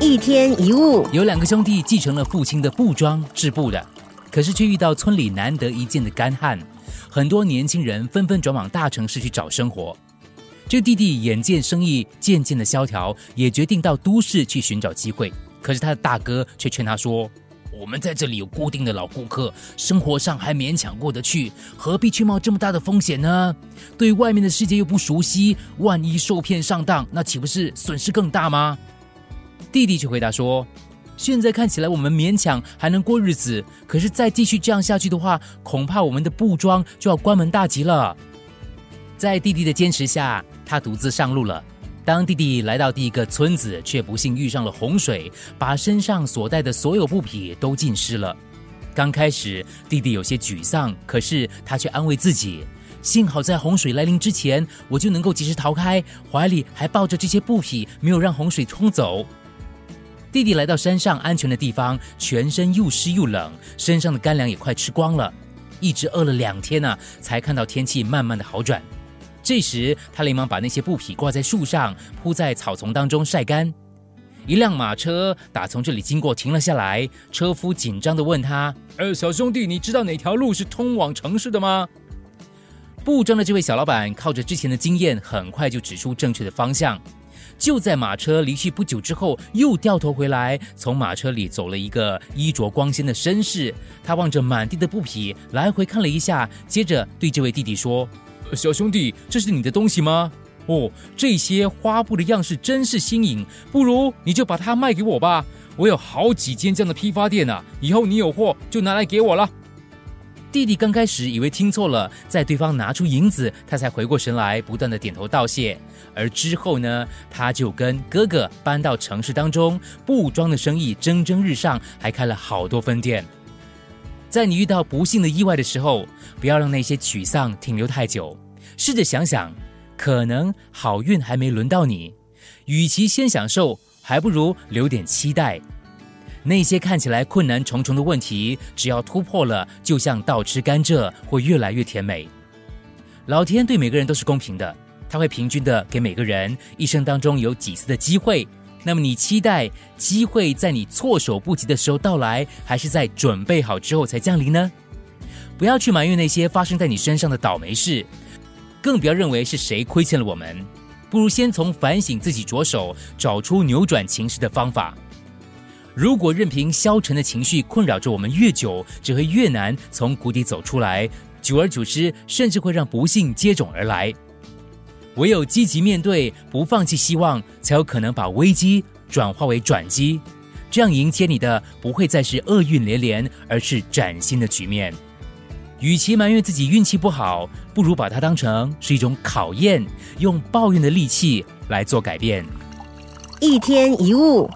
一天一物，有两个兄弟继承了父亲的布庄织布的，可是却遇到村里难得一见的干旱，很多年轻人纷纷转往大城市去找生活。这弟弟眼见生意渐渐的萧条，也决定到都市去寻找机会。可是他的大哥却劝他说：“我们在这里有固定的老顾客，生活上还勉强过得去，何必去冒这么大的风险呢？对外面的世界又不熟悉，万一受骗上当，那岂不是损失更大吗？”弟弟却回答说：“现在看起来我们勉强还能过日子，可是再继续这样下去的话，恐怕我们的布庄就要关门大吉了。”在弟弟的坚持下，他独自上路了。当弟弟来到第一个村子，却不幸遇上了洪水，把身上所带的所有布匹都浸湿了。刚开始，弟弟有些沮丧，可是他却安慰自己：幸好在洪水来临之前，我就能够及时逃开，怀里还抱着这些布匹，没有让洪水冲走。弟弟来到山上安全的地方，全身又湿又冷，身上的干粮也快吃光了，一直饿了两天呢，才看到天气慢慢的好转。这时，他连忙把那些布匹挂在树上，铺在草丛当中晒干。一辆马车打从这里经过，停了下来。车夫紧张地问他：“呃，小兄弟，你知道哪条路是通往城市的吗？”布庄的这位小老板靠着之前的经验，很快就指出正确的方向。就在马车离去不久之后，又掉头回来，从马车里走了一个衣着光鲜的绅士。他望着满地的布匹，来回看了一下，接着对这位弟弟说：“小兄弟，这是你的东西吗？哦，这些花布的样式真是新颖，不如你就把它卖给我吧。我有好几间这样的批发店呢，以后你有货就拿来给我了。”弟弟刚开始以为听错了，在对方拿出银子，他才回过神来，不断的点头道谢。而之后呢，他就跟哥哥搬到城市当中，布庄的生意蒸蒸日上，还开了好多分店。在你遇到不幸的意外的时候，不要让那些沮丧停留太久，试着想想，可能好运还没轮到你。与其先享受，还不如留点期待。那些看起来困难重重的问题，只要突破了，就像倒吃甘蔗，会越来越甜美。老天对每个人都是公平的，他会平均的给每个人一生当中有几次的机会。那么，你期待机会在你措手不及的时候到来，还是在准备好之后才降临呢？不要去埋怨那些发生在你身上的倒霉事，更不要认为是谁亏欠了我们。不如先从反省自己着手，找出扭转情势的方法。如果任凭消沉的情绪困扰着我们越久，只会越难从谷底走出来。久而久之，甚至会让不幸接踵而来。唯有积极面对，不放弃希望，才有可能把危机转化为转机。这样迎接你的不会再是厄运连连，而是崭新的局面。与其埋怨自己运气不好，不如把它当成是一种考验，用抱怨的力气来做改变。一天一物。